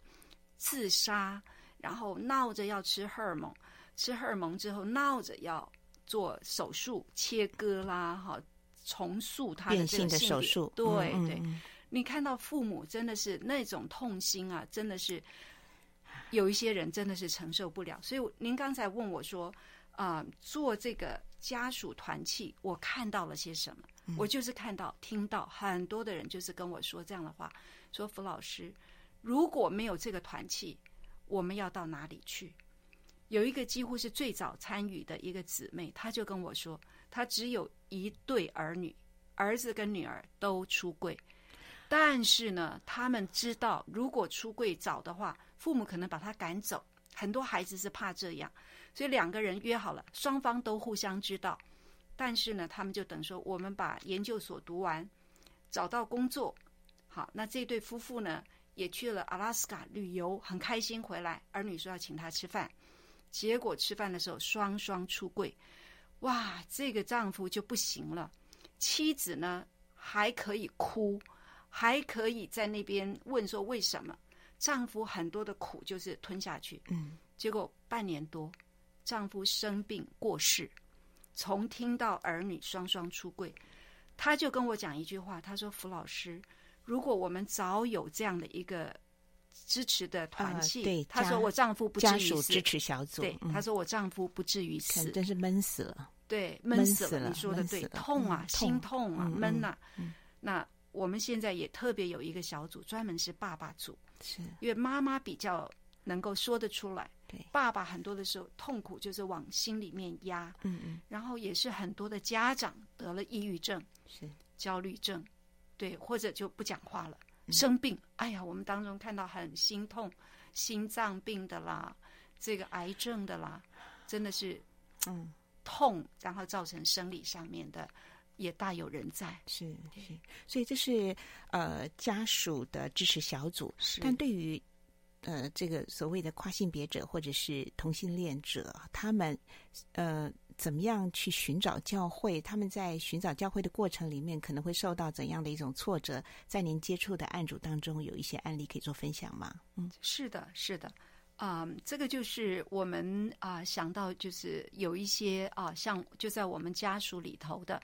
自杀，然后闹着要吃荷尔蒙，吃荷尔蒙之后闹着要做手术切割啦，哈，重塑他的这个性的手术，对对。嗯嗯你看到父母真的是那种痛心啊，真的是有一些人真的是承受不了。所以您刚才问我说，啊、呃，做这个家属团契，我看到了些什么？嗯、我就是看到、听到很多的人就是跟我说这样的话，说傅老师，如果没有这个团契，我们要到哪里去？有一个几乎是最早参与的一个姊妹，她就跟我说，她只有一对儿女，儿子跟女儿都出柜。但是呢，他们知道如果出柜早的话，父母可能把他赶走。很多孩子是怕这样，所以两个人约好了，双方都互相知道。但是呢，他们就等说，我们把研究所读完，找到工作。好，那这对夫妇呢，也去了阿拉斯加旅游，很开心回来。儿女说要请他吃饭，结果吃饭的时候双双出柜。哇，这个丈夫就不行了。妻子呢还可以哭，还可以在那边问说为什么。丈夫很多的苦就是吞下去。嗯，结果半年多，丈夫生病过世。从听到儿女双双出柜，他就跟我讲一句话，他说：“福老师，如果我们早有这样的一个支持的团契，呃、对，他说我丈夫不至于死，家属支持小组，对，他说我丈夫不至于死，真是闷死了。”对，闷死了。你说的对，痛啊，心痛啊，闷呐。那我们现在也特别有一个小组，专门是爸爸组，是因为妈妈比较能够说得出来。对，爸爸很多的时候痛苦就是往心里面压。嗯嗯。然后也是很多的家长得了抑郁症，是焦虑症，对，或者就不讲话了，生病。哎呀，我们当中看到很心痛，心脏病的啦，这个癌症的啦，真的是，嗯。痛，然后造成生理上面的，也大有人在。是是，所以这是呃家属的支持小组。是，但对于呃这个所谓的跨性别者或者是同性恋者，他们呃怎么样去寻找教会？他们在寻找教会的过程里面，可能会受到怎样的一种挫折？在您接触的案主当中，有一些案例可以做分享吗？嗯，是的，是的。啊、嗯，这个就是我们啊、呃、想到，就是有一些啊，像就在我们家属里头的，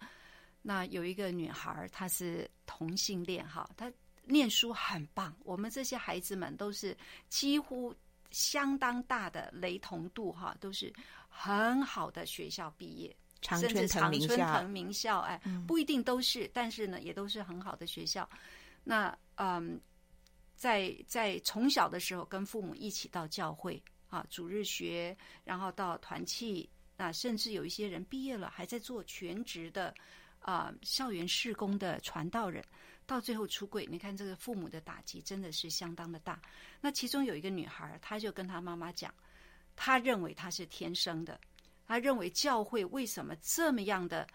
那有一个女孩，她是同性恋哈，她念书很棒，我们这些孩子们都是几乎相当大的雷同度哈，都是很好的学校毕业，长春藤甚至常春藤名校，哎，不一定都是，但是呢，也都是很好的学校。那嗯。在在从小的时候跟父母一起到教会啊，主日学，然后到团契，那甚至有一些人毕业了还在做全职的啊校园事工的传道人，到最后出柜，你看这个父母的打击真的是相当的大。那其中有一个女孩，她就跟她妈妈讲，她认为她是天生的，她认为教会为什么这么样的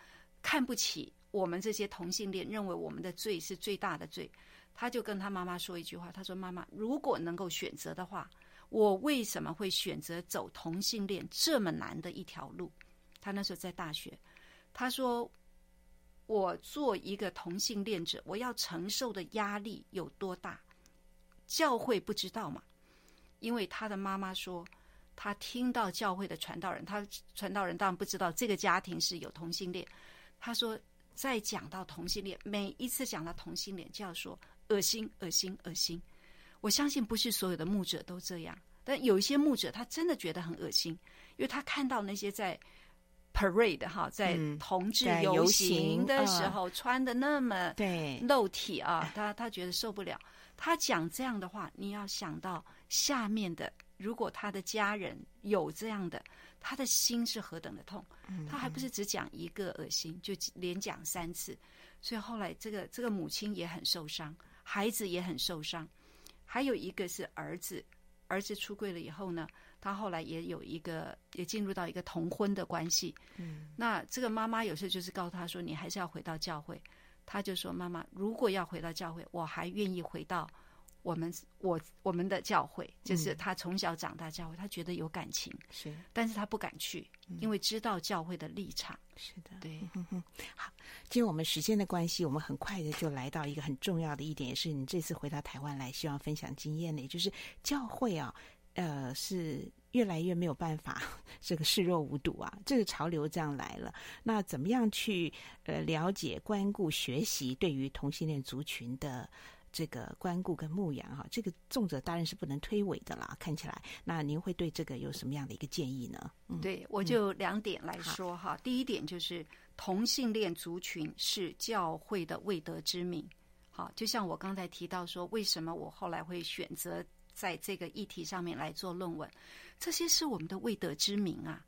看不起我们这些同性恋，认为我们的罪是最大的罪。他就跟他妈妈说一句话，他说：“妈妈，如果能够选择的话，我为什么会选择走同性恋这么难的一条路？”他那时候在大学，他说：“我做一个同性恋者，我要承受的压力有多大？教会不知道嘛？因为他的妈妈说，他听到教会的传道人，他传道人当然不知道这个家庭是有同性恋。他说，在讲到同性恋，每一次讲到同性恋，就要说。”恶心，恶心，恶心！我相信不是所有的牧者都这样，但有一些牧者他真的觉得很恶心，因为他看到那些在 parade 哈，在同志游行的时候穿的那么对露体啊，他他觉得受不了。他讲这样的话，你要想到下面的，如果他的家人有这样的，他的心是何等的痛。他还不是只讲一个恶心，就连讲三次，所以后来这个这个母亲也很受伤。孩子也很受伤，还有一个是儿子，儿子出柜了以后呢，他后来也有一个，也进入到一个同婚的关系。嗯，那这个妈妈有时候就是告诉他说：“你还是要回到教会。”他就说：“妈妈，如果要回到教会，我还愿意回到。”我们我我们的教会，就是他从小长大教会，嗯、他觉得有感情，是，但是他不敢去，嗯、因为知道教会的立场。是的，对。嗯哼，好，今天我们时间的关系，我们很快的就来到一个很重要的一点，也是你这次回到台湾来，希望分享经验的，也就是教会啊，呃，是越来越没有办法这个视若无睹啊，这个潮流这样来了。那怎么样去呃了解、关顾、学习对于同性恋族群的？这个关顾跟牧养哈，这个重者当然是不能推诿的啦。看起来，那您会对这个有什么样的一个建议呢？嗯、对，我就两点来说哈。嗯、第一点就是同性恋族群是教会的未得之名。好，就像我刚才提到说，为什么我后来会选择在这个议题上面来做论文？这些是我们的未得之名啊。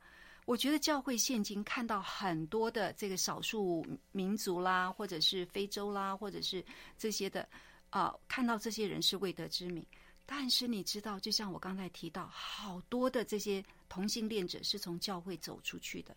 我觉得教会现今看到很多的这个少数民族啦，或者是非洲啦，或者是这些的。啊、看到这些人是未得之名。但是你知道，就像我刚才提到，好多的这些同性恋者是从教会走出去的。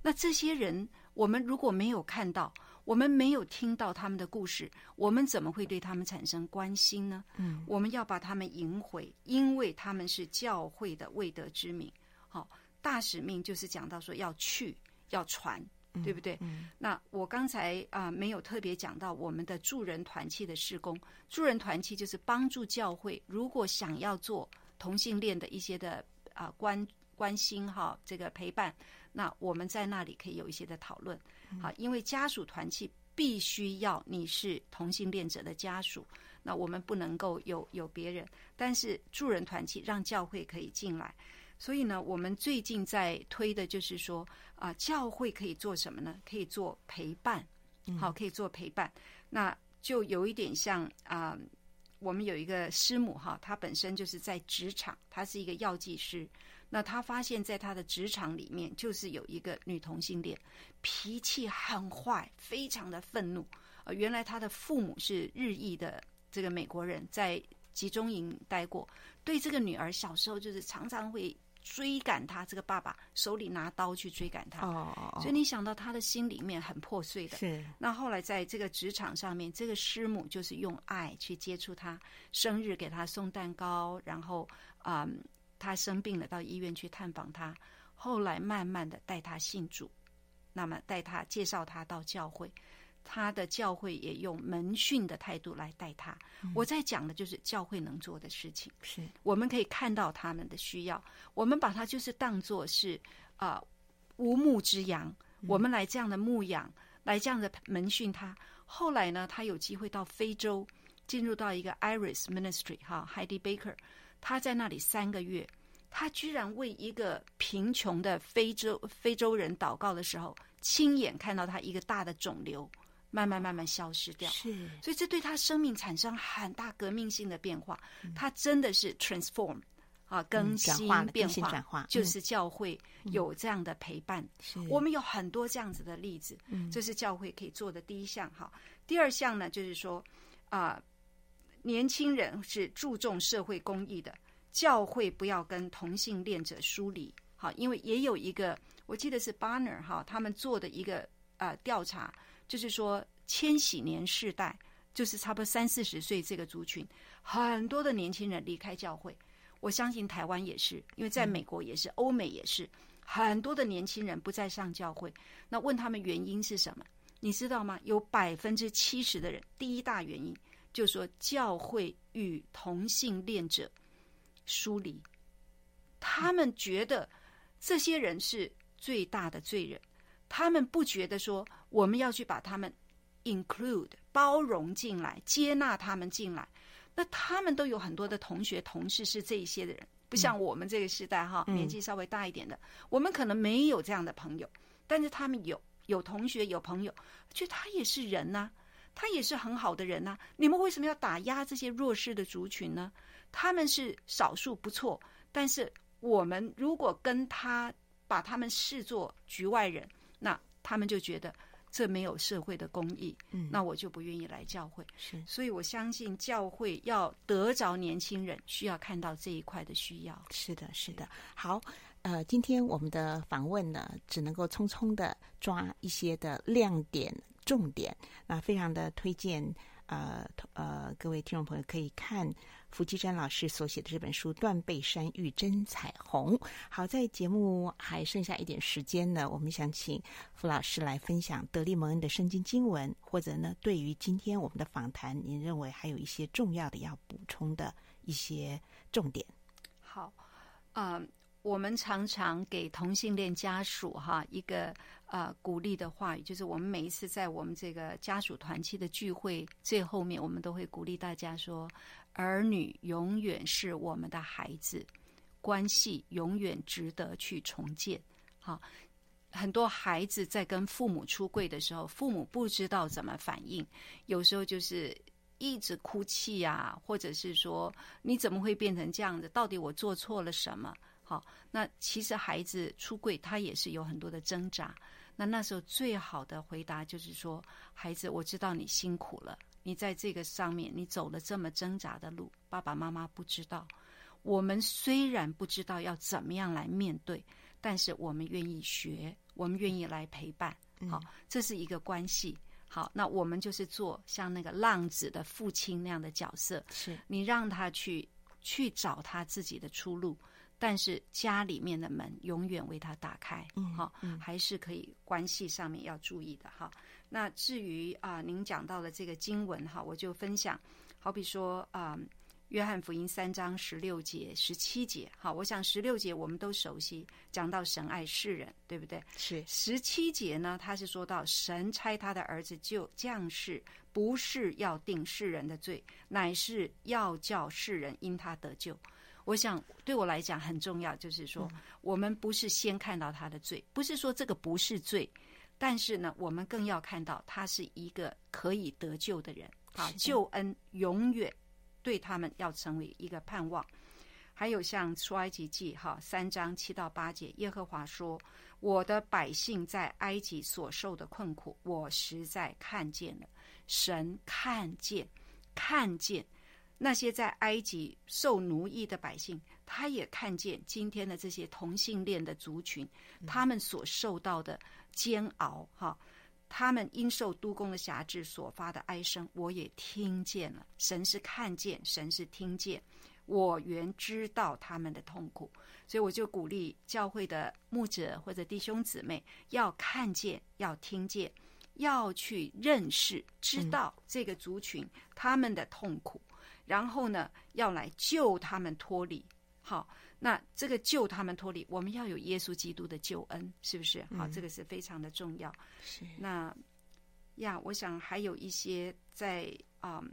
那这些人，我们如果没有看到，我们没有听到他们的故事，我们怎么会对他们产生关心呢？嗯，我们要把他们赢回，因为他们是教会的未得之名。好，大使命就是讲到说要去，要传。对不对？嗯、那我刚才啊、呃、没有特别讲到我们的助人团契的施工。助人团契就是帮助教会，如果想要做同性恋的一些的啊、呃、关关心哈，这个陪伴，那我们在那里可以有一些的讨论。好，因为家属团契必须要你是同性恋者的家属，那我们不能够有有别人。但是助人团契让教会可以进来。所以呢，我们最近在推的就是说，啊、呃，教会可以做什么呢？可以做陪伴，好，可以做陪伴。嗯、那就有一点像啊、呃，我们有一个师母哈，她本身就是在职场，她是一个药剂师。那他发现，在他的职场里面，就是有一个女同性恋，脾气很坏，非常的愤怒。呃，原来他的父母是日裔的这个美国人，在集中营待过，对这个女儿小时候就是常常会。追赶他，这个爸爸手里拿刀去追赶他，oh. 所以你想到他的心里面很破碎的。是。那后来在这个职场上面，这个师母就是用爱去接触他，生日给他送蛋糕，然后啊、嗯，他生病了到医院去探访他，后来慢慢的带他信主，那么带他介绍他到教会。他的教会也用门训的态度来带他。嗯、我在讲的就是教会能做的事情。是，我们可以看到他们的需要，我们把它就是当做是啊、呃、无牧之羊，我们来这样的牧养，来这样的门训他。后来呢，他有机会到非洲，进入到一个 Iris Ministry 哈，Heidi Baker，他在那里三个月，他居然为一个贫穷的非洲非洲人祷告的时候，亲眼看到他一个大的肿瘤。慢慢慢慢消失掉，是，所以这对他生命产生很大革命性的变化。嗯、他真的是 transform 啊，更新变化，转化，就是教会有这样的陪伴。我们有很多这样子的例子，嗯，这是教会可以做的第一项。哈，第二项呢，就是说啊、呃，年轻人是注重社会公益的，教会不要跟同性恋者疏离。好，因为也有一个，我记得是 Banner 哈，他们做的一个呃调查。就是说，千禧年世代，就是差不多三四十岁这个族群，很多的年轻人离开教会。我相信台湾也是，因为在美国也是，欧美也是，很多的年轻人不再上教会。那问他们原因是什么？你知道吗？有百分之七十的人，第一大原因就是说教会与同性恋者疏离，他们觉得这些人是最大的罪人。他们不觉得说我们要去把他们 include 包容进来，接纳他们进来。那他们都有很多的同学同事是这一些的人，不像我们这个时代哈，嗯、年纪稍微大一点的，我们可能没有这样的朋友，但是他们有有同学有朋友，觉得他也是人呐、啊，他也是很好的人呐、啊。你们为什么要打压这些弱势的族群呢？他们是少数不错，但是我们如果跟他把他们视作局外人。那他们就觉得这没有社会的公义，嗯，那我就不愿意来教会。是，所以我相信教会要得着年轻人，需要看到这一块的需要。是的，是的。好，呃，今天我们的访问呢，只能够匆匆的抓一些的亮点、重点，那非常的推荐。呃呃，各位听众朋友可以看福记詹老师所写的这本书《断背山遇真彩虹》。好，在节目还剩下一点时间呢，我们想请福老师来分享得力蒙恩的圣经经文，或者呢，对于今天我们的访谈，您认为还有一些重要的要补充的一些重点？好，啊、呃。我们常常给同性恋家属哈一个呃鼓励的话语，就是我们每一次在我们这个家属团契的聚会最后面，我们都会鼓励大家说：儿女永远是我们的孩子，关系永远值得去重建。好，很多孩子在跟父母出柜的时候，父母不知道怎么反应，有时候就是一直哭泣啊，或者是说你怎么会变成这样子？到底我做错了什么？好，那其实孩子出柜，他也是有很多的挣扎。那那时候最好的回答就是说：“孩子，我知道你辛苦了，你在这个上面，你走了这么挣扎的路，爸爸妈妈不知道。我们虽然不知道要怎么样来面对，但是我们愿意学，我们愿意来陪伴。好，这是一个关系。好，那我们就是做像那个浪子的父亲那样的角色。是你让他去去找他自己的出路，但是家里面的门永远为他打开。嗯，好，还是可以关系上面要注意的哈。那至于啊，您讲到的这个经文哈，我就分享，好比说啊。约翰福音三章十六节、十七节，哈，我想十六节我们都熟悉，讲到神爱世人，对不对？是。十七节呢，他是说到神差他的儿子就降世，不是要定世人的罪，乃是要叫世人因他得救。我想对我来讲很重要，就是说、嗯、我们不是先看到他的罪，不是说这个不是罪，但是呢，我们更要看到他是一个可以得救的人，啊，救恩永远。对他们要成为一个盼望，还有像出埃及记哈三章七到八节，耶和华说：“我的百姓在埃及所受的困苦，我实在看见了。神看见，看见那些在埃及受奴役的百姓，他也看见今天的这些同性恋的族群，他们所受到的煎熬哈。”他们因受督工的辖制所发的哀声，我也听见了。神是看见，神是听见。我原知道他们的痛苦，所以我就鼓励教会的牧者或者弟兄姊妹要看见，要听见，要去认识，知道这个族群他们的痛苦，嗯、然后呢，要来救他们脱离。好。那这个救他们脱离，我们要有耶稣基督的救恩，是不是？好，这个是非常的重要。是。那呀，我想还有一些在啊、嗯，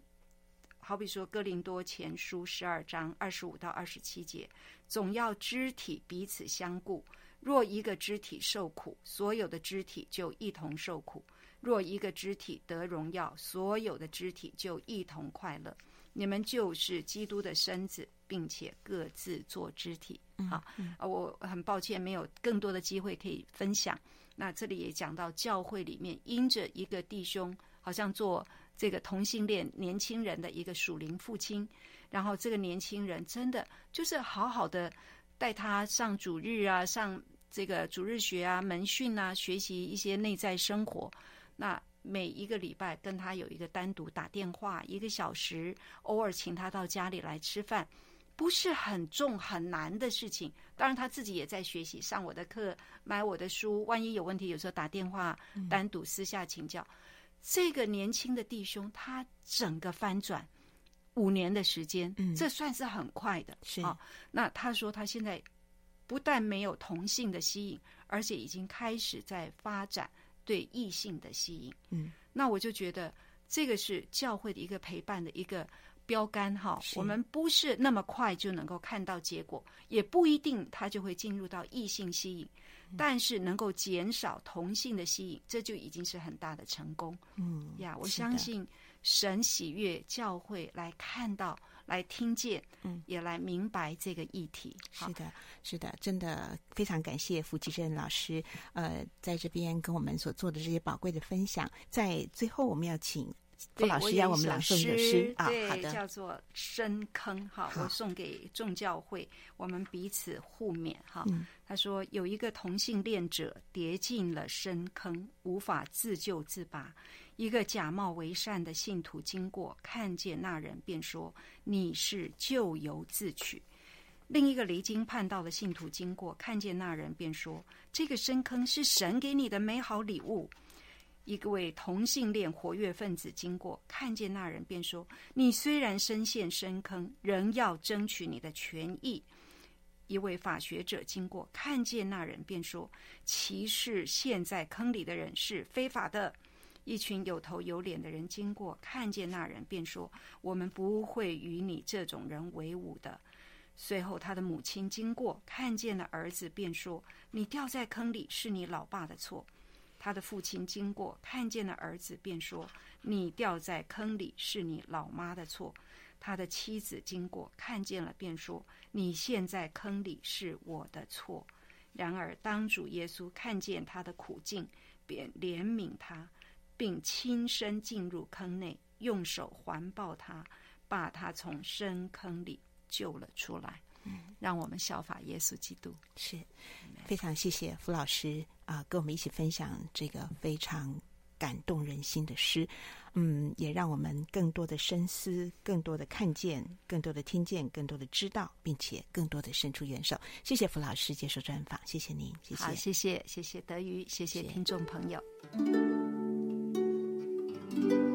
好比说哥林多前书十二章二十五到二十七节，总要肢体彼此相顾。若一个肢体受苦，所有的肢体就一同受苦；若一个肢体得荣耀，所有的肢体就一同快乐。你们就是基督的身子，并且各自做肢体。好，啊，我很抱歉没有更多的机会可以分享。那这里也讲到教会里面，因着一个弟兄，好像做这个同性恋年轻人的一个属灵父亲，然后这个年轻人真的就是好好的带他上主日啊，上这个主日学啊、门训啊，学习一些内在生活。那每一个礼拜跟他有一个单独打电话一个小时，偶尔请他到家里来吃饭，不是很重很难的事情。当然他自己也在学习，上我的课，买我的书。万一有问题，有时候打电话单独私下请教。嗯、这个年轻的弟兄，他整个翻转五年的时间，嗯、这算是很快的。是啊，那他说他现在不但没有同性的吸引，而且已经开始在发展。对异性的吸引，嗯，那我就觉得这个是教会的一个陪伴的一个标杆哈。我们不是那么快就能够看到结果，也不一定他就会进入到异性吸引，嗯，但是能够减少同性的吸引，这就已经是很大的成功。嗯呀，我相信神喜悦教会来看到。来听见，嗯，也来明白这个议题。是的，是的，真的非常感谢符吉正老师，呃，在这边跟我们所做的这些宝贵的分享。在最后，我们要请傅老师要我们朗诵一首诗啊，好的，叫做《深坑》哈，我送给众教会，我们彼此互勉哈。嗯，他说有一个同性恋者跌进了深坑，无法自救自拔。一个假冒为善的信徒经过，看见那人，便说：“你是咎由自取。”另一个离经叛道的信徒经过，看见那人，便说：“这个深坑是神给你的美好礼物。”一个位同性恋活跃分子经过，看见那人，便说：“你虽然身陷深坑，仍要争取你的权益。”一位法学者经过，看见那人，便说：“歧视陷在坑里的人是非法的。”一群有头有脸的人经过，看见那人，便说：“我们不会与你这种人为伍的。”随后，他的母亲经过，看见了儿子，便说：“你掉在坑里是你老爸的错。”他的父亲经过，看见了儿子，便说：“你掉在坑里是你老妈的错。”他的妻子经过，看见了，便说：“你陷在坑里是我的错。”然而，当主耶稣看见他的苦境，便怜悯他。并亲身进入坑内，用手环抱他，把他从深坑里救了出来。嗯，让我们效法耶稣基督。是，非常谢谢符老师啊，呃，跟我们一起分享这个非常感动人心的诗。嗯，也让我们更多的深思，更多的看见，更多的听见，更多的知道，并且更多的伸出援手。谢谢符老师接受专访，谢谢您，谢谢，好，谢谢，谢谢德瑜，谢谢听众朋友。Thank you.